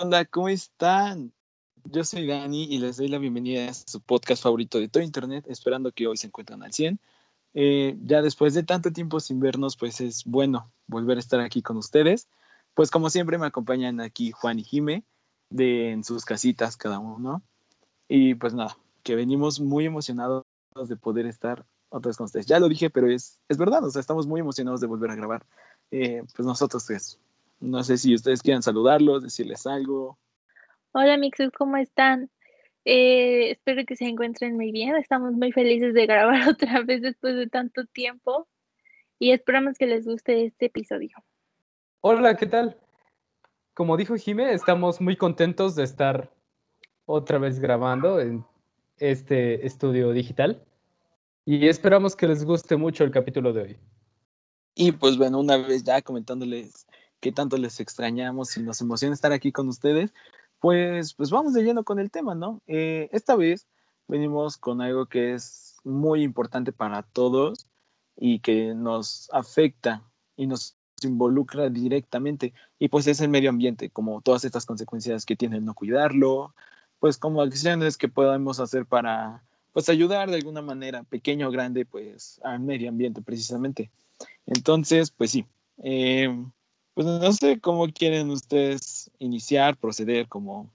¿Qué onda? ¿Cómo están? Yo soy Dani y les doy la bienvenida a su podcast favorito de todo Internet, esperando que hoy se encuentren al 100. Eh, ya después de tanto tiempo sin vernos, pues es bueno volver a estar aquí con ustedes. Pues como siempre me acompañan aquí Juan y Jime, de en sus casitas cada uno. Y pues nada, que venimos muy emocionados de poder estar otra vez con ustedes. Ya lo dije, pero es, es verdad, o sea, estamos muy emocionados de volver a grabar. Eh, pues nosotros tres. No sé si ustedes quieran saludarlos, decirles algo. Hola Mixus, ¿cómo están? Eh, espero que se encuentren muy bien. Estamos muy felices de grabar otra vez después de tanto tiempo y esperamos que les guste este episodio. Hola, ¿qué tal? Como dijo Jime, estamos muy contentos de estar otra vez grabando en este estudio digital y esperamos que les guste mucho el capítulo de hoy. Y pues bueno, una vez ya comentándoles qué tanto les extrañamos y nos emociona estar aquí con ustedes, pues, pues vamos de lleno con el tema, ¿no? Eh, esta vez venimos con algo que es muy importante para todos y que nos afecta y nos involucra directamente y pues es el medio ambiente, como todas estas consecuencias que tiene no cuidarlo, pues como acciones que podemos hacer para pues ayudar de alguna manera, pequeño o grande, pues al medio ambiente precisamente. Entonces, pues sí, eh, pues no sé cómo quieren ustedes iniciar, proceder, como,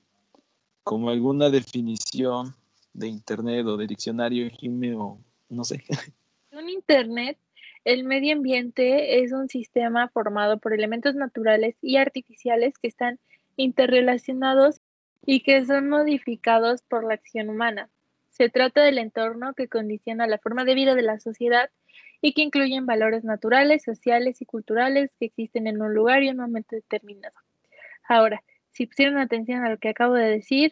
como alguna definición de internet o de diccionario, Jimmy, o no sé. En internet, el medio ambiente es un sistema formado por elementos naturales y artificiales que están interrelacionados y que son modificados por la acción humana. Se trata del entorno que condiciona la forma de vida de la sociedad y que incluyen valores naturales, sociales y culturales que existen en un lugar y un momento determinado. Ahora, si pusieron atención a lo que acabo de decir,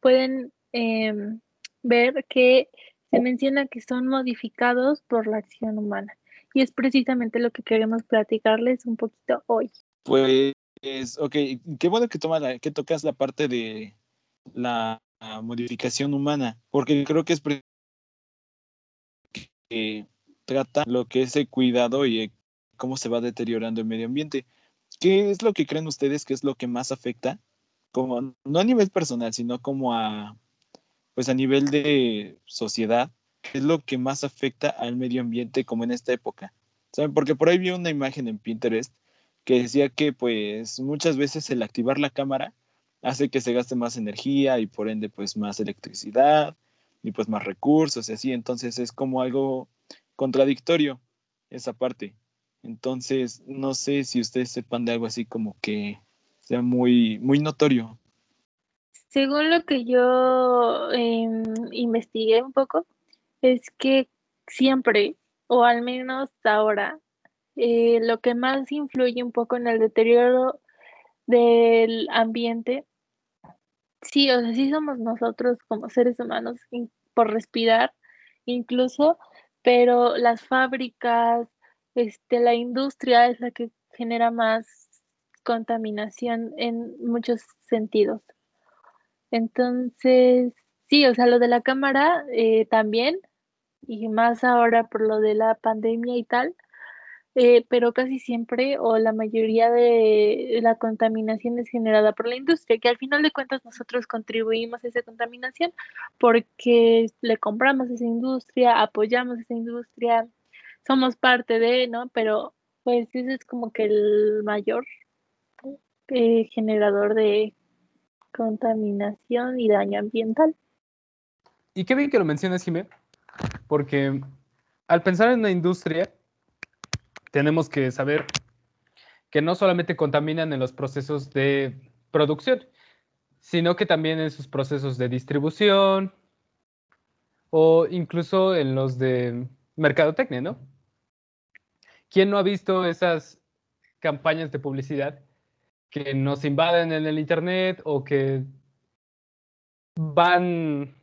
pueden em, ver que se menciona que son modificados por la acción humana. Y es precisamente lo que queremos platicarles un poquito hoy. Pues, ok, qué bueno que, toma que tocas la parte de la modificación humana, porque creo que es que trata lo que es el cuidado y eh, cómo se va deteriorando el medio ambiente. ¿Qué es lo que creen ustedes que es lo que más afecta? Como, no a nivel personal, sino como a, pues a nivel de sociedad, ¿qué es lo que más afecta al medio ambiente como en esta época? ¿Saben? Porque por ahí vi una imagen en Pinterest que decía que pues muchas veces el activar la cámara hace que se gaste más energía y por ende pues más electricidad y pues más recursos y así. Entonces es como algo contradictorio esa parte. Entonces, no sé si ustedes sepan de algo así como que sea muy, muy notorio. Según lo que yo em, investigué un poco, es que siempre, o al menos ahora, eh, lo que más influye un poco en el deterioro del ambiente, sí, o sea, sí somos nosotros como seres humanos por respirar, incluso pero las fábricas, este, la industria es la que genera más contaminación en muchos sentidos. Entonces, sí, o sea, lo de la cámara eh, también, y más ahora por lo de la pandemia y tal, eh, pero casi siempre o la mayoría de la contaminación es generada por la industria, que al final de cuentas nosotros contribuimos a esa contaminación porque le compramos a esa industria, apoyamos a esa industria, somos parte de, ¿no? Pero pues ese es como que el mayor eh, generador de contaminación y daño ambiental. Y qué bien que lo mencionas, Jimé, porque al pensar en la industria, tenemos que saber que no solamente contaminan en los procesos de producción, sino que también en sus procesos de distribución o incluso en los de mercadotecnia, ¿no? ¿Quién no ha visto esas campañas de publicidad que nos invaden en el Internet o que van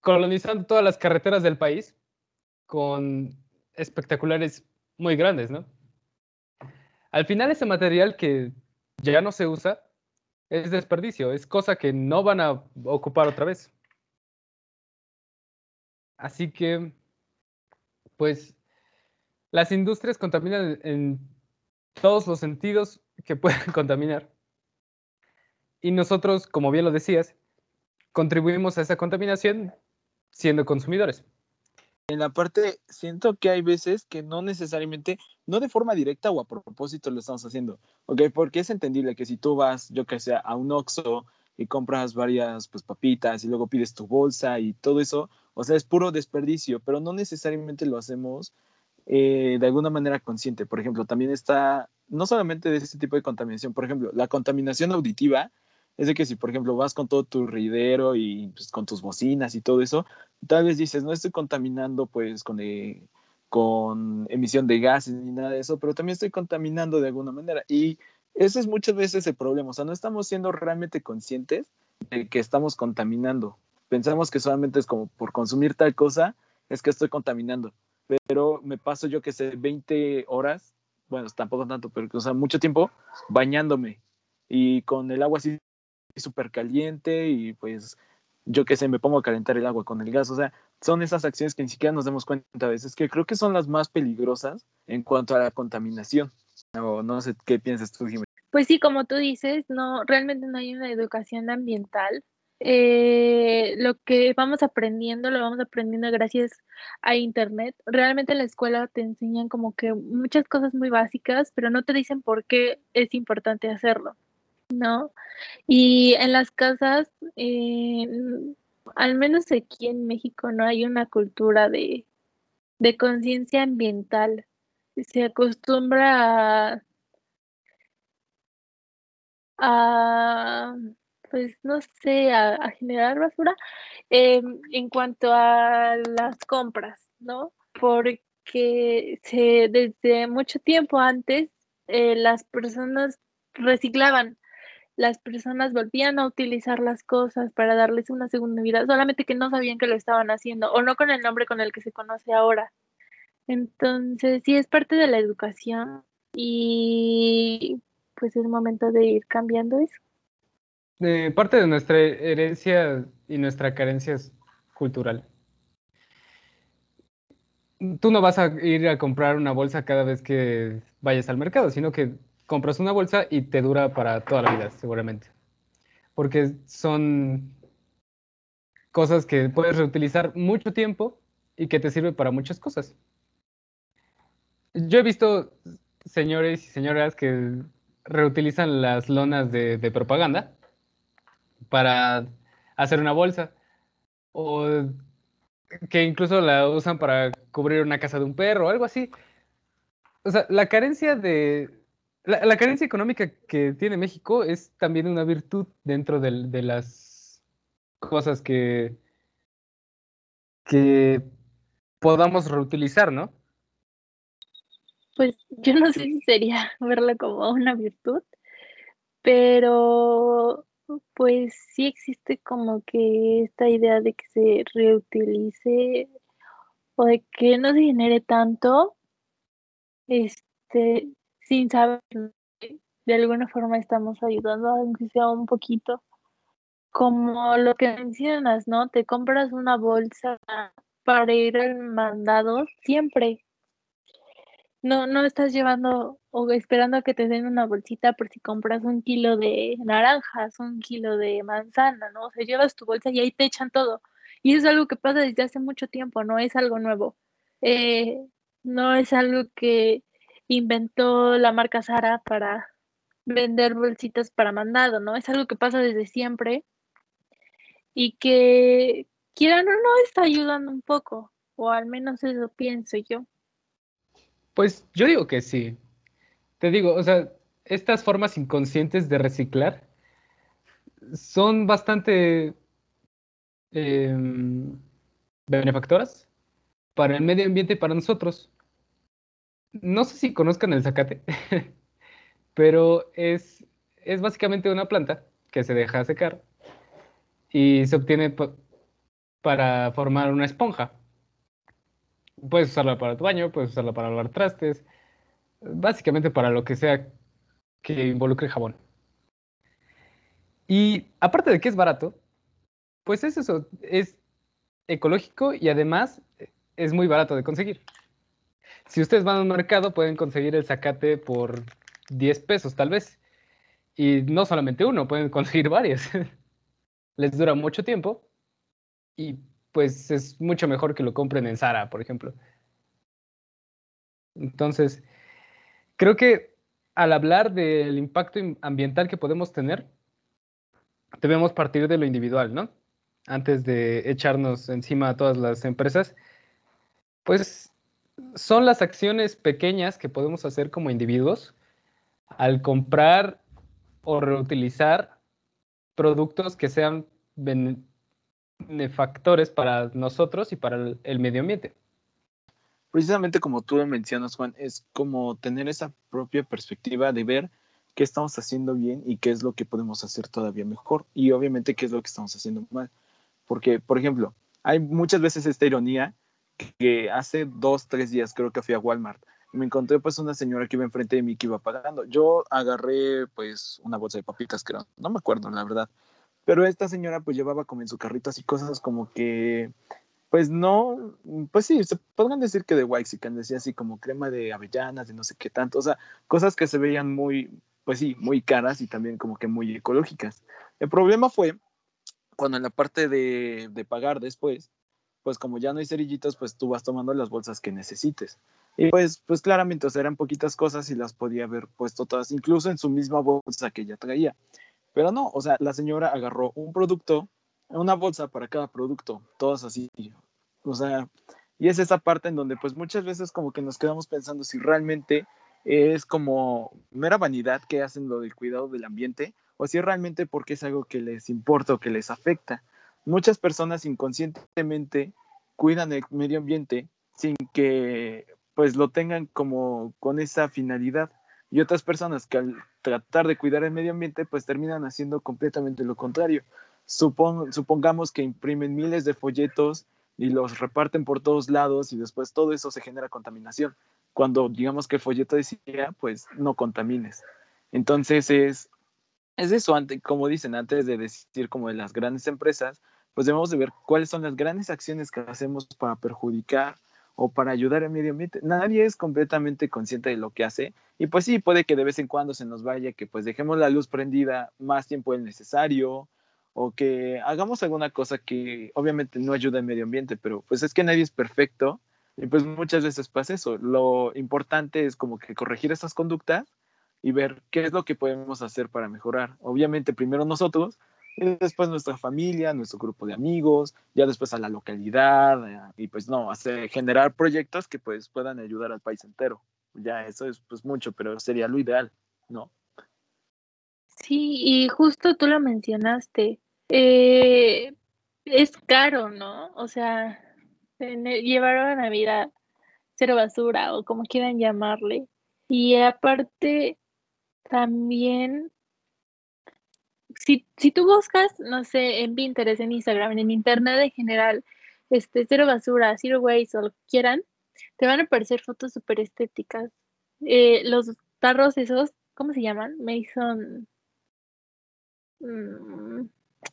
colonizando todas las carreteras del país con espectaculares muy grandes, ¿no? Al final ese material que ya no se usa es desperdicio, es cosa que no van a ocupar otra vez. Así que, pues, las industrias contaminan en todos los sentidos que pueden contaminar. y nosotros, como bien lo decías, contribuimos a esa contaminación siendo consumidores. En la parte, siento que hay veces que no necesariamente, no de forma directa o a propósito lo estamos haciendo, ¿ok? Porque es entendible que si tú vas, yo que sé, a un Oxxo y compras varias pues, papitas y luego pides tu bolsa y todo eso, o sea, es puro desperdicio, pero no necesariamente lo hacemos eh, de alguna manera consciente. Por ejemplo, también está, no solamente de este tipo de contaminación, por ejemplo, la contaminación auditiva es de que si, por ejemplo, vas con todo tu ruidero y pues, con tus bocinas y todo eso, tal vez dices, no estoy contaminando pues con, eh, con emisión de gases ni nada de eso, pero también estoy contaminando de alguna manera. Y ese es muchas veces el problema, o sea, no estamos siendo realmente conscientes de que estamos contaminando. Pensamos que solamente es como por consumir tal cosa, es que estoy contaminando. Pero me paso yo que sé 20 horas, bueno, tampoco tanto, pero o sea, mucho tiempo bañándome y con el agua así súper caliente y pues yo qué sé, me pongo a calentar el agua con el gas. O sea, son esas acciones que ni siquiera nos damos cuenta a veces, que creo que son las más peligrosas en cuanto a la contaminación. O no sé qué piensas tú, Jiménez. Pues sí, como tú dices, no, realmente no hay una educación ambiental. Eh, lo que vamos aprendiendo, lo vamos aprendiendo gracias a Internet. Realmente en la escuela te enseñan como que muchas cosas muy básicas, pero no te dicen por qué es importante hacerlo. ¿No? Y en las casas, eh, al menos aquí en México, no hay una cultura de, de conciencia ambiental. Se acostumbra a, pues no sé, a, generar basura em, en cuanto a las compras, ¿no? Porque se, desde mucho tiempo antes eh, las personas reciclaban las personas volvían a utilizar las cosas para darles una segunda vida, solamente que no sabían que lo estaban haciendo o no con el nombre con el que se conoce ahora. Entonces, sí es parte de la educación y pues es momento de ir cambiando eso. parte de nuestra herencia y nuestra carencia es cultural. Tú no vas a ir a comprar una bolsa cada vez que vayas al mercado, sino que compras una bolsa y te dura para toda la vida, seguramente. Porque son cosas que puedes reutilizar mucho tiempo y que te sirve para muchas cosas. Yo he visto señores y señoras que reutilizan las lonas de, propaganda para hacer una bolsa o que incluso la usan para cubrir una casa de un perro o algo así. O sea, la carencia de, la, carencia económica que tiene México es también una virtud dentro de, las cosas que, que podamos reutilizar, ¿no? Pues yo no sé si sería verla como una virtud, pero pues sí existe como que esta idea de que se reutilice o de que no se genere tanto, este, sin saber de alguna forma estamos ayudando, aunque sea un poquito. Como lo que mencionas, ¿no? Te compras una bolsa para ir al mandado siempre. No, no estás llevando o esperando a que te den una bolsita por si compras un kilo de naranjas, un kilo de manzana, ¿no? O sea, llevas tu bolsa y ahí te echan todo. Y eso es algo que pasa desde hace mucho tiempo, no es algo nuevo. Eh, no es algo que inventó la marca Sara para vender bolsitas para mandado, ¿no? Es algo que pasa desde siempre y que quieran o no está ayudando un poco, o al menos eso pienso yo. Pues yo digo que sí. Te digo, o sea, estas formas inconscientes de reciclar son bastante em, benefactoras para el medio ambiente y para nosotros no sé si conozcan el zacate, pero es, es básicamente una planta que se deja secar y se obtiene para formar una esponja. Puedes usarla para tu baño, puedes usarla para lavar trastes, básicamente para lo que sea que involucre jabón. Y aparte de que es barato, pues es eso, es ecológico y además es muy barato de conseguir. Si ustedes van al mercado, pueden conseguir el zacate por 10 pesos, tal vez. Y no solamente uno, pueden conseguir varios. Les dura mucho tiempo y pues es mucho mejor que lo compren en Zara, por ejemplo. Entonces, creo que al hablar del impacto ambiental que podemos tener, debemos partir de lo individual, ¿no? Antes de echarnos encima a todas las empresas, pues son las acciones pequeñas que podemos hacer como individuos al comprar o reutilizar productos que sean benefactores para nosotros y para el, medio ambiente. Precisamente como tú mencionas, Juan, es como tener esa propia perspectiva de ver qué estamos haciendo bien y qué es lo que podemos hacer todavía mejor y obviamente qué es lo que estamos haciendo mal. Porque, por ejemplo, hay muchas veces esta ironía que hace dos, tres días creo que fui a Walmart me encontré pues una señora que iba enfrente de mí que iba pagando. Yo agarré pues una bolsa de papitas, creo, no me acuerdo la verdad, pero esta señora pues llevaba como en su carrito así cosas como que pues no, pues sí, se podrían decir que de Waxican decía así como crema de avellanas, de no sé qué tanto, o sea, cosas que se veían muy, pues sí, muy caras y también como que muy ecológicas. El problema fue cuando en la parte de, de pagar después, pues como ya no hay cerillitos, pues tú vas tomando las bolsas que necesites. Y pues, pues claramente, o eran poquitas cosas y las podía haber puesto todas, incluso en su misma bolsa que ella traía. Pero no, o sea, la señora agarró un producto, una bolsa para cada producto, todas así. O sea, y es esa parte en donde pues muchas veces como que nos quedamos pensando si realmente es como mera vanidad que hacen lo del cuidado del ambiente o si realmente porque es algo que les importa o que les afecta. Muchas personas inconscientemente cuidan el medio ambiente sin que pues lo tengan como con esa finalidad y otras personas que al tratar de cuidar el medio ambiente pues terminan haciendo completamente lo contrario. supongamos que imprimen miles de folletos y los reparten por todos lados y después todo eso se genera contaminación. Cuando digamos que el folleto decía pues no contamines. Entonces es, es eso, como dicen, antes de decir como de las grandes empresas, pues debemos de ver cuáles son las grandes acciones que hacemos para perjudicar o para ayudar al medio ambiente. Nadie es completamente consciente de lo que hace y pues sí, puede que de vez en cuando se nos vaya, que pues dejemos la luz prendida más tiempo del necesario o que hagamos alguna cosa que obviamente no ayuda al medio ambiente, pero pues es que nadie es perfecto y pues muchas veces pasa eso. Lo importante es como que corregir estas conductas y ver qué es lo que podemos hacer para mejorar. Obviamente primero nosotros, y después nuestra familia, nuestro grupo de amigos, ya después a la localidad, eh, y pues no, hacer, generar proyectos que pues puedan ayudar al país entero. Ya eso es pues mucho, pero sería lo ideal, ¿no? Sí, y justo tú lo mencionaste, eh, es caro, ¿no? O sea, llevar una vida cero basura o como quieran llamarle. Y aparte, también si, si tú buscas, no sé, en Pinterest, en Instagram, en Internet en general, este, cero basura, zero waste o lo que quieran, te van a aparecer fotos súper estéticas. Eh, los tarros esos, ¿cómo se llaman? Mason. Mm,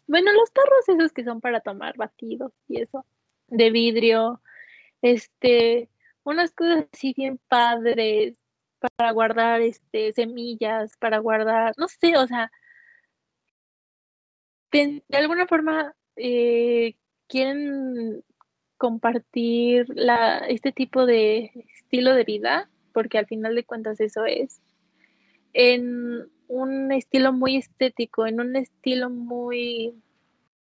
bueno, los tarros esos que son para tomar batidos y eso, de vidrio, este, unas cosas así bien padres para guardar este semillas, para guardar, no sé, o sea, de, alguna forma eh, quieren compartir este tipo de estilo de vida, porque al final de cuentas eso es, en un estilo muy estético, en un estilo muy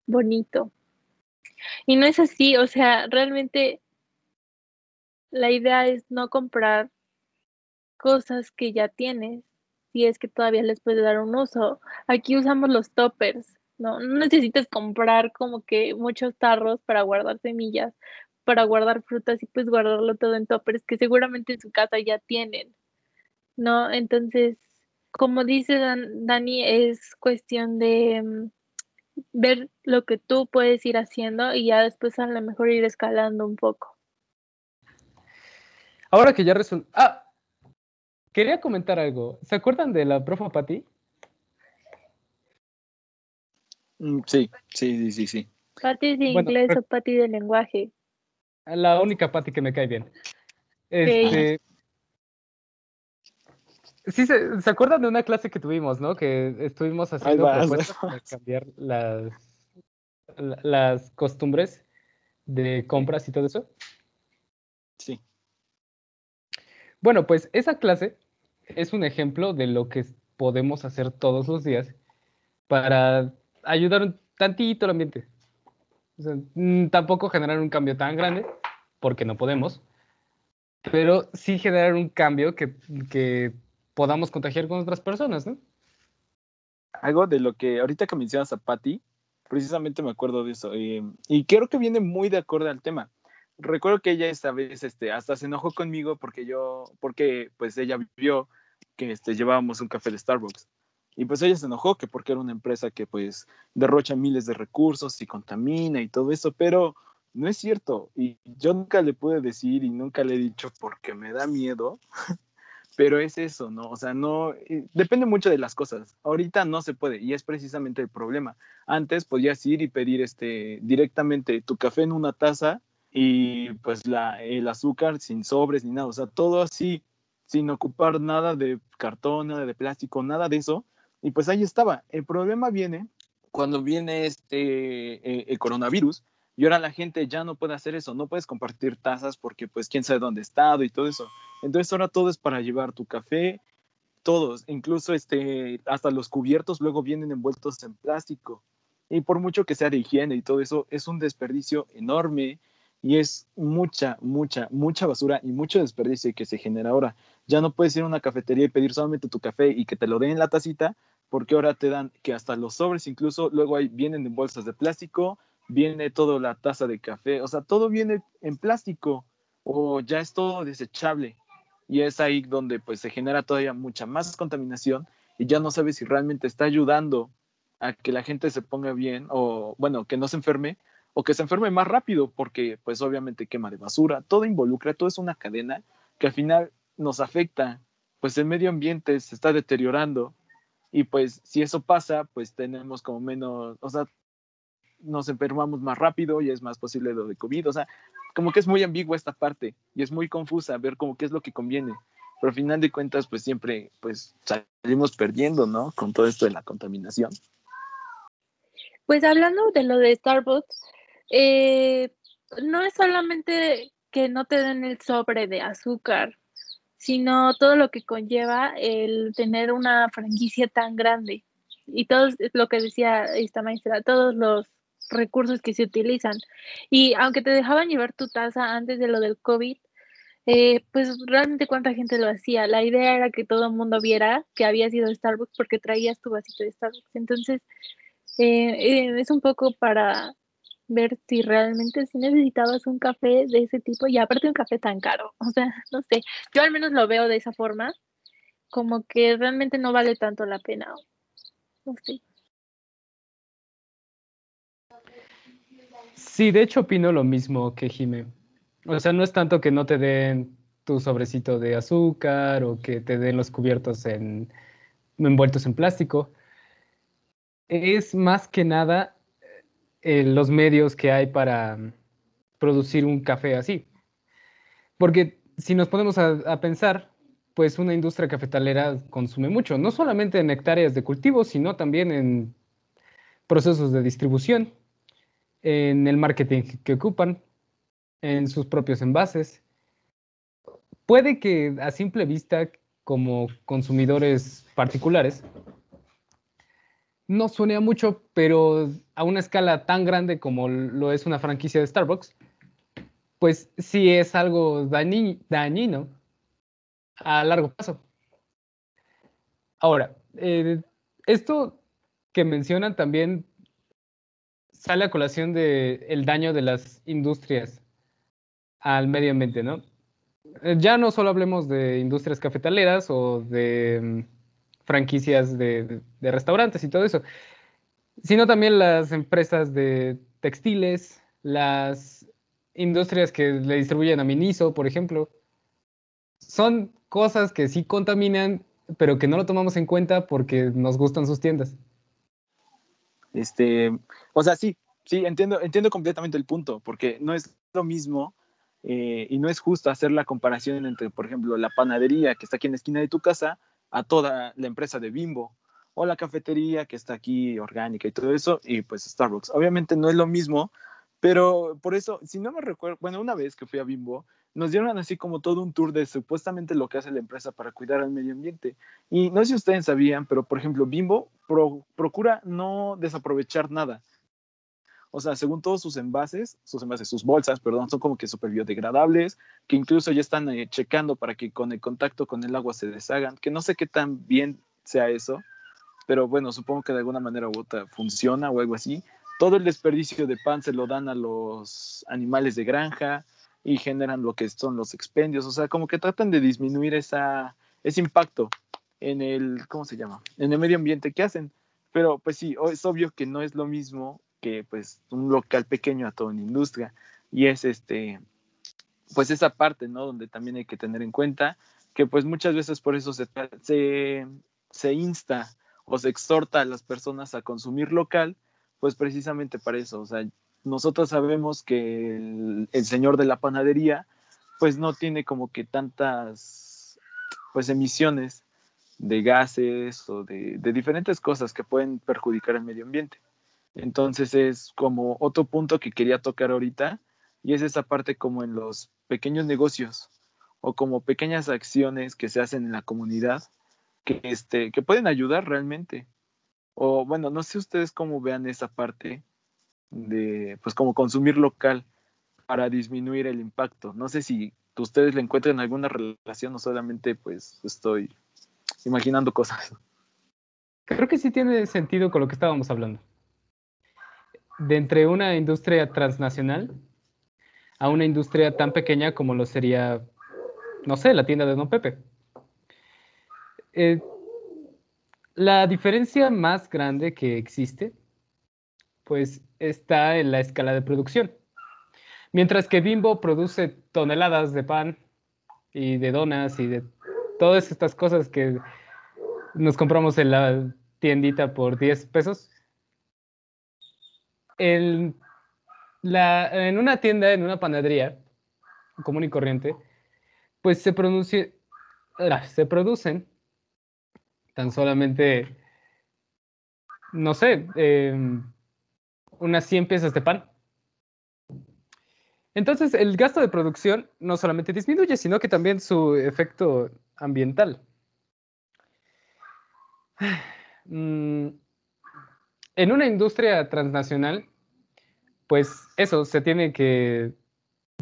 bonito. Y no es así, o sea, realmente la idea es no comprar cosas que ya tienes, si es que todavía les puede dar un uso. Aquí usamos los toppers, ¿no? Necesitas comprar como que muchos tarros para guardar semillas, para guardar frutas y pues guardarlo todo en toppers que seguramente en su casa ya tienen, ¿no? Entonces, como dice Dani, es cuestión de mm, ver lo que tú puedes ir haciendo y ya después a lo mejor ir escalando un poco. Ahora que ya resulta... Ah, quería comentar algo. ¿Se acuerdan de la profa Patti? Mm, sí, sí, sí, sí, sí. Pati de inglés o Pati de lenguaje. La única Pati que me cae bien. Este, Sí, se, se, acuerdan de una clase que tuvimos, ¿no? Que estuvimos haciendo propuestas para cambiar las, las costumbres de compras y todo eso. Sí. Bueno, pues esa clase es un ejemplo de lo que podemos hacer todos los días para ayudar un tantito al ambiente. O sea, mm, tampoco generar un cambio tan grande, porque no podemos, pero sí generar un cambio que, que podamos contagiar con otras personas, ¿no? Algo de lo que ahorita que mencionas a Patty, precisamente me acuerdo de eso, eh, y creo que viene muy de acuerdo al tema. Recuerdo que ella esta vez este, hasta se enojó conmigo porque yo, porque pues ella vio que este, llevábamos un café de Starbucks. Y pues ella se enojó que porque era una empresa que pues derrocha miles de recursos y contamina y todo eso, pero no es cierto. Y yo nunca le pude decir y nunca le he dicho porque me da miedo, pero es eso, ¿no? O sea, no, depende mucho de las cosas. Ahorita no se puede y es precisamente el problema. Antes podías ir y pedir este, directamente tu café en una taza y pues la, el azúcar sin sobres ni nada, o sea, todo así, sin ocupar nada de cartón, nada de plástico, nada de eso y pues ahí estaba. El problema viene cuando viene este eh, el coronavirus y ahora la gente ya no puede hacer eso, no puedes compartir tazas porque pues quién sabe dónde estado y todo eso. Entonces ahora todo es para llevar tu café, todos, incluso este, hasta los cubiertos luego vienen envueltos en plástico. Y por mucho que sea de higiene y todo eso, es un desperdicio enorme y es mucha, mucha, mucha basura y mucho desperdicio que se genera ahora. Ya no puedes ir a una cafetería y pedir solamente tu café y que te lo den en la tacita, porque ahora te dan que hasta los sobres incluso luego hay, vienen en bolsas de plástico, viene toda la taza de café, o sea, todo viene en plástico o ya es todo desechable. Y es ahí donde pues se genera todavía mucha más contaminación y ya no sabes si realmente está ayudando a que la gente se ponga bien o bueno, que no se enferme o que se enferme más rápido porque pues obviamente quema de basura, todo involucra, todo es una cadena que al final nos afecta, pues el medio ambiente se está deteriorando y pues si eso pasa, pues tenemos como menos, o sea, nos enfermamos más rápido y es más posible lo de COVID. O sea, como que es muy ambigua esta parte y es muy confusa ver como qué es lo que conviene. Pero al final de cuentas, pues siempre pues salimos perdiendo, ¿no? Con todo esto de la contaminación. Pues hablando de lo de Starbucks, eh, no es solamente que no te den el sobre de azúcar sino todo lo que conlleva el tener una franquicia tan grande. Y todo lo que decía esta maestra, todos los recursos que se utilizan. Y aunque te dejaban llevar tu taza antes de lo del COVID, eh, pues realmente cuánta gente lo hacía. La idea era que todo el mundo viera que había sido Starbucks porque traías tu vasito de Starbucks. Entonces, eh, eh, es un poco para ver si realmente si necesitabas un café de ese tipo y aparte un café tan caro. O sea, no sé, yo al menos lo veo de esa forma, como que realmente no vale tanto la pena. No sé. Sí, de hecho opino lo mismo que Jime. O sea, no es tanto que no te den tu sobrecito de azúcar o que te den los cubiertos en, envueltos en plástico. Es más que nada los medios que hay para producir un café así. Porque si nos ponemos a, pensar, pues una industria cafetalera consume mucho, no solamente en hectáreas de cultivo, sino también en procesos de distribución, en el marketing que ocupan, en sus propios envases. Puede que a simple vista, como consumidores particulares, no suena mucho, pero a una escala tan grande como lo es una franquicia de Starbucks, pues sí es algo dañino a largo plazo. Ahora, eh, esto que mencionan también sale a colación del el daño de las industrias al medio ambiente, ¿no? Eh, ya no solo hablemos de industrias cafetaleras o de mm, franquicias de, restaurantes y todo eso, sino también las empresas de textiles, las industrias que le distribuyen a Miniso, por ejemplo. Son cosas que sí contaminan, pero que no lo tomamos en cuenta porque nos gustan sus tiendas. Este, o sea, sí, sí, entiendo, entiendo completamente el punto, porque no es lo mismo eh, y no es justo hacer la comparación entre, por ejemplo, la panadería que está aquí en la esquina de tu casa a toda la empresa de Bimbo o la cafetería que está aquí orgánica y todo eso, y pues Starbucks. Obviamente no es lo mismo, pero por eso, si no me recuerdo, bueno, una vez que fui a Bimbo, nos dieron así como todo un tour de supuestamente lo que hace la empresa para cuidar al medio ambiente. Y no sé si ustedes sabían, pero por ejemplo, Bimbo procura no desaprovechar nada. O sea, según todos sus envases, sus envases, sus bolsas, perdón, son como que súper biodegradables, que incluso ya están eh, checando para que con el contacto con el agua se deshagan, que no sé qué tan bien sea eso, pero bueno, supongo que de alguna manera u otra funciona o algo así. Todo el desperdicio de pan se lo dan a los animales de granja, y generan lo que son los expendios, o sea, como que tratan de disminuir esa, ese impacto en el, ¿cómo se llama? En el medio ambiente que hacen. Pero pues sí, es obvio que no es lo mismo que pues un local pequeño a toda una industria y es este, pues esa parte, ¿no? Donde también hay que tener en cuenta que pues muchas veces por eso se, se, insta o se exhorta a las personas a consumir local, pues precisamente para eso, o sea, nosotros sabemos que el, señor de la panadería pues no tiene como que tantas pues emisiones de gases o de, de, diferentes cosas que pueden perjudicar el medio ambiente. Entonces es como otro punto que quería tocar ahorita y es esa parte como en los pequeños negocios o como pequeñas acciones que se hacen en la comunidad que, este, que pueden ayudar realmente. O bueno, no sé ustedes cómo vean esa parte, de, pues como consumir local para disminuir el impacto. No sé si ustedes le encuentran alguna relación o solamente pues estoy imaginando cosas. Creo que sí tiene sentido con lo que estábamos hablando. De entre una industria transnacional a una industria tan pequeña como lo sería, no sé, la tienda de Don Pepe. Eh, la diferencia más grande que existe pues está en la escala de producción. Mientras que Bimbo produce toneladas de pan y de donas y de todas estas cosas que nos compramos en la tiendita por 10 pesos. En, la, en una tienda, en una panadería común y corriente, pues se, ah, se producen tan solamente, no sé, eh, unas 100 piezas de pan. Entonces, el gasto de producción no solamente disminuye, sino que también su efecto ambiental. Mm, en una industria transnacional, pues eso se tiene que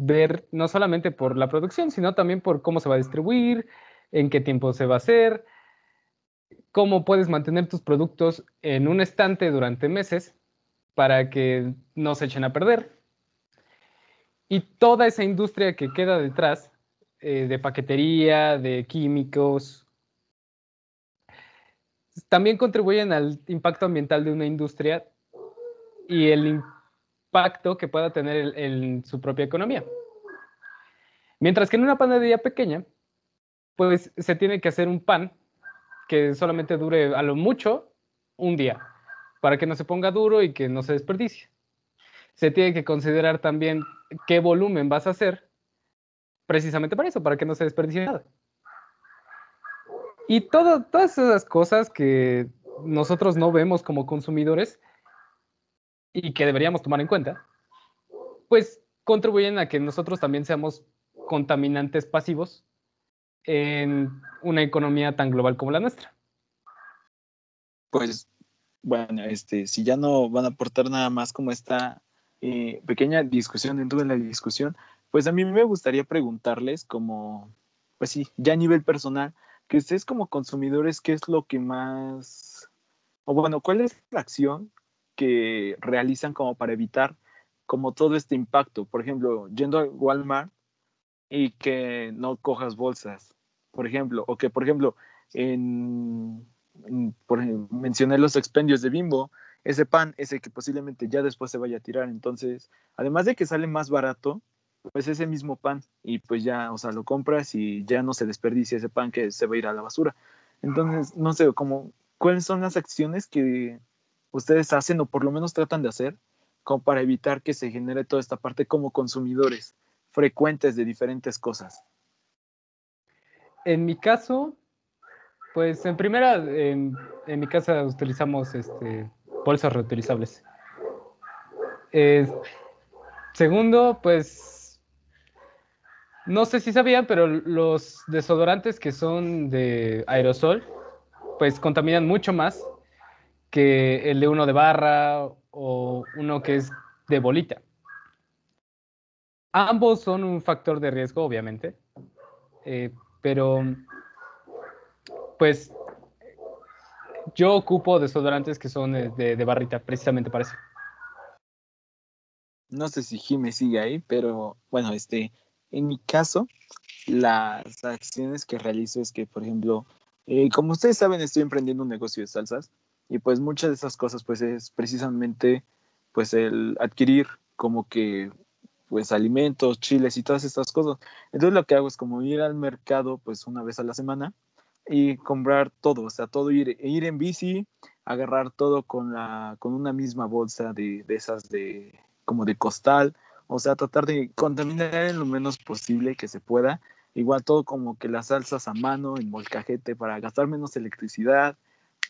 ver no solamente por la producción, sino también por cómo se va a distribuir, en qué tiempo se va a hacer, cómo puedes mantener tus productos en un estante durante meses para que no se echen a perder. Y toda esa industria que queda detrás, eh, de paquetería, de químicos, también contribuyen al impacto ambiental de una industria y el impacto que pueda tener en su propia economía. Mientras que en una panadería pequeña, pues se tiene que hacer un pan que solamente dure a lo mucho un día para que no se ponga duro y que no se desperdicie. Se tiene que considerar también qué volumen vas a hacer precisamente para eso, para que no se desperdicie nada. Y todas esas cosas que nosotros no vemos como consumidores y que deberíamos tomar en cuenta, pues contribuyen a que nosotros también seamos contaminantes pasivos en una economía tan global como la nuestra. Pues bueno, este, si ya no van a aportar nada más como esta eh, pequeña discusión dentro de la discusión, pues a mí me gustaría preguntarles como, pues sí, ya a nivel personal, que ustedes como consumidores, ¿qué es lo que más, o bueno, cuál es la acción que realizan como para evitar como todo este impacto? Por ejemplo, yendo a Walmart y que no cojas bolsas, por ejemplo, o que, por ejemplo, en por mencioné los expendios de Bimbo, ese pan ese que posiblemente ya después se vaya a tirar. Entonces, además de que sale más barato, pues ese mismo pan y pues ya, o sea, lo compras y ya no se desperdicia ese pan que se va a ir a la basura. Entonces, no sé, como, ¿cuáles son las acciones que ustedes hacen o por lo menos tratan de hacer como para evitar que se genere toda esta parte como consumidores frecuentes de diferentes cosas? En mi caso, Pues en primera, en, en mi casa utilizamos este, bolsas reutilizables. Eh, segundo, pues no sé si sabían, pero los desodorantes que son de aerosol, pues contaminan mucho más que el de uno de barra o uno que es de bolita. Ambos son un factor de riesgo, obviamente, eh, pero pues yo ocupo desodorantes que son de, de barrita, precisamente para eso. No sé si Jimmy sigue ahí, pero bueno, este, en mi caso, las acciones que realizo es que, por ejemplo, eh, como ustedes saben, estoy emprendiendo un negocio de salsas y pues muchas de esas cosas pues es precisamente pues el adquirir como que pues alimentos, chiles y todas estas cosas. Entonces lo que hago es como ir al mercado pues una vez a la semana y comprar todo, o sea, todo ir, ir en bici, agarrar todo con, la, con una misma bolsa de, de esas de como de costal, o sea, tratar de contaminar lo menos posible que se pueda. Igual todo como que las salsas a mano, en molcajete, para gastar menos electricidad,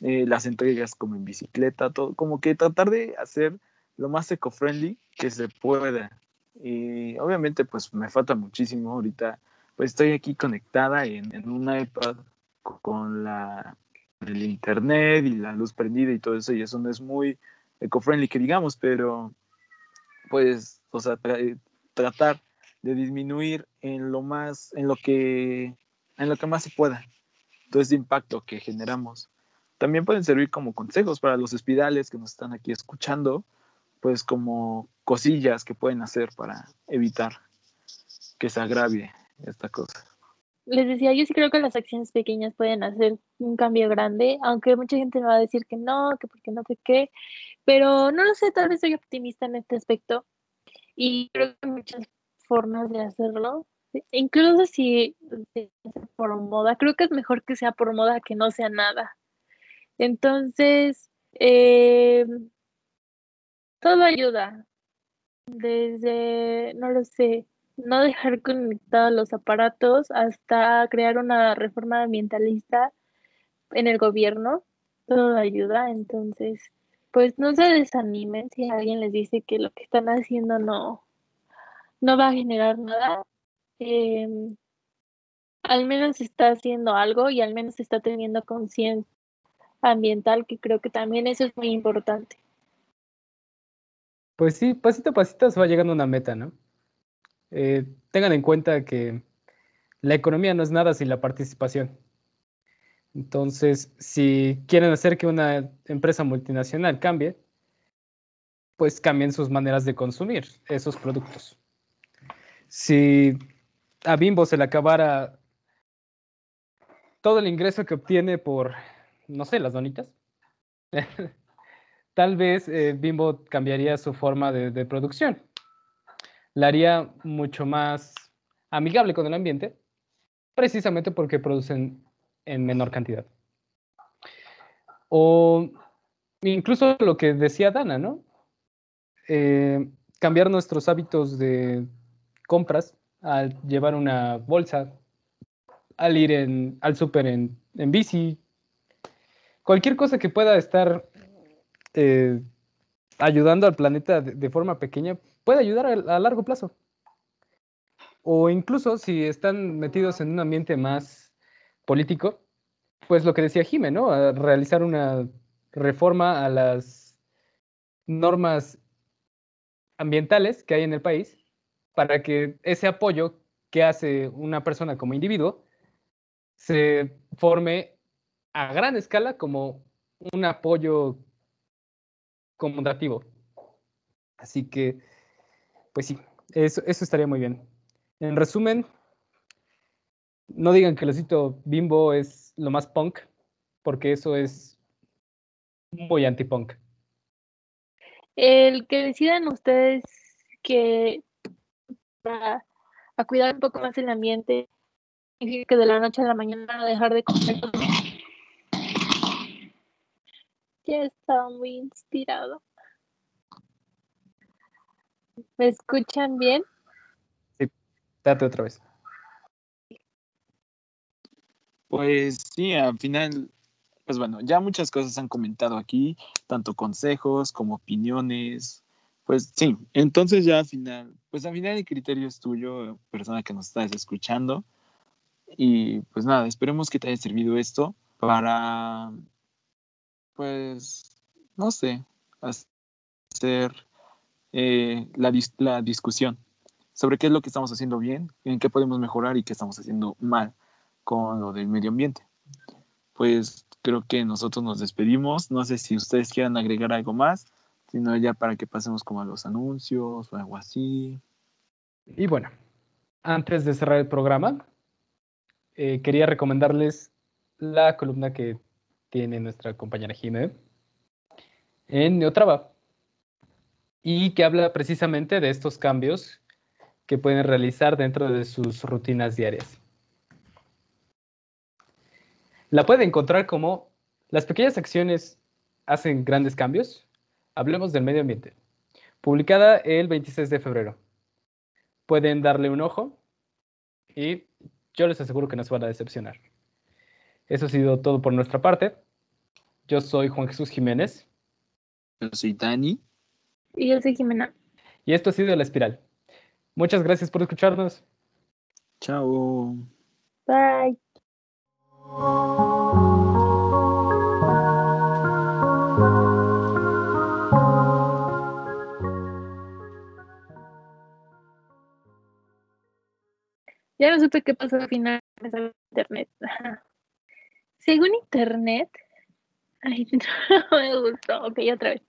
eh, las entregas como en bicicleta, todo, como que tratar de hacer lo más eco-friendly que se pueda. Y obviamente pues me falta muchísimo ahorita, pues estoy aquí conectada en, en un iPad con la, el internet y la luz prendida y todo eso, y eso no es muy eco-friendly que digamos, pero pues, o sea, eh, tratar de disminuir en lo más, en lo que, en lo que más se pueda, todo ese impacto que generamos. También pueden servir como consejos para los espirales que nos están aquí escuchando, pues como cosillas que pueden hacer para evitar que se agravie esta cosa les decía, yo sí creo que las acciones pequeñas pueden hacer un cambio grande, aunque mucha gente me va a decir que no, que porque no sé qué, pero no lo sé, tal vez soy optimista en este aspecto y creo que hay muchas formas de hacerlo, incluso si por moda, creo que es mejor que sea por moda que no sea nada. Entonces, eh, todo ayuda, desde, no lo sé, no dejar conectados los aparatos hasta crear una reforma ambientalista en el gobierno, todo ayuda, entonces, pues no se desanimen si alguien les dice que lo que están haciendo no, no va a generar nada. Em, al menos está haciendo algo y al menos está teniendo conciencia ambiental, que creo que también eso es muy importante. Pues sí, pasito a pasito se va llegando a una meta, ¿no? Eh, tengan en cuenta que la economía no es nada sin la participación. Entonces, si quieren hacer que una empresa multinacional cambie, pues cambien sus maneras de consumir esos productos. Si a Bimbo se le acabara todo el ingreso que obtiene por, no sé, las donitas, tal vez eh, Bimbo cambiaría su forma de producción la haría mucho más amigable con el ambiente, precisamente porque producen en menor cantidad. O incluso lo que decía Dana, ¿no? Eh, cambiar nuestros hábitos de compras al llevar una bolsa, al ir en, al súper en, bici, cualquier cosa que pueda estar eh, ayudando al planeta de, forma pequeña puede ayudar a, largo plazo. O incluso si están metidos en un ambiente más político, pues lo que decía Jime, ¿no? realizar una reforma a las normas ambientales que hay en el país para que ese apoyo que hace una persona como individuo se forme a gran escala como un apoyo comodativo. Así que, pues sí, eso estaría muy bien. En resumen, no digan que el osito bimbo es lo más punk, porque eso es muy anti-punk. El que decidan ustedes que para a cuidar un poco más el ambiente, que de la noche a la mañana dejar de comer ya estaba muy inspirado. ¿Me escuchan bien? Sí, date otra vez. Pues sí, al final, pues bueno, ya muchas cosas han comentado aquí, tanto consejos como opiniones. Pues sí, entonces ya al final, pues al final el criterio es tuyo, persona que nos estás escuchando. Y pues nada, esperemos que te haya servido esto para, pues, no sé, hacer eh, la, la discusión sobre qué es lo que estamos haciendo bien, en qué podemos mejorar y qué estamos haciendo mal con lo del medio ambiente. Pues creo que nosotros nos despedimos. No sé si ustedes quieran agregar algo más, sino ya para que pasemos como a los anuncios o algo así. Y bueno, antes de cerrar el programa, eh, quería recomendarles la columna que tiene nuestra compañera Jimé en Neotrava y que habla precisamente de estos cambios que pueden realizar dentro de sus rutinas diarias. La puede encontrar como Las pequeñas acciones hacen grandes cambios. Hablemos del medio ambiente. Publicada el 26 de febrero. Pueden darle un ojo y yo les aseguro que no se van a decepcionar. Eso ha sido todo por nuestra parte. Yo soy Juan Jesús Jiménez. Yo soy Dani. Y yo soy Jimena. Y esto ha sido La Espiral. Muchas gracias por escucharnos. Chao. Bye. Ya no supe qué pasó al final de internet. Según internet. Ay, no me gustó. Ok, otra vez.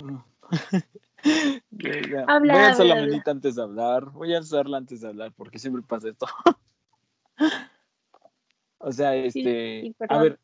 Habla, Voy a alzar la manita antes de hablar. Voy a alzarla antes de hablar porque siempre pasa esto. o sea, este. a ver,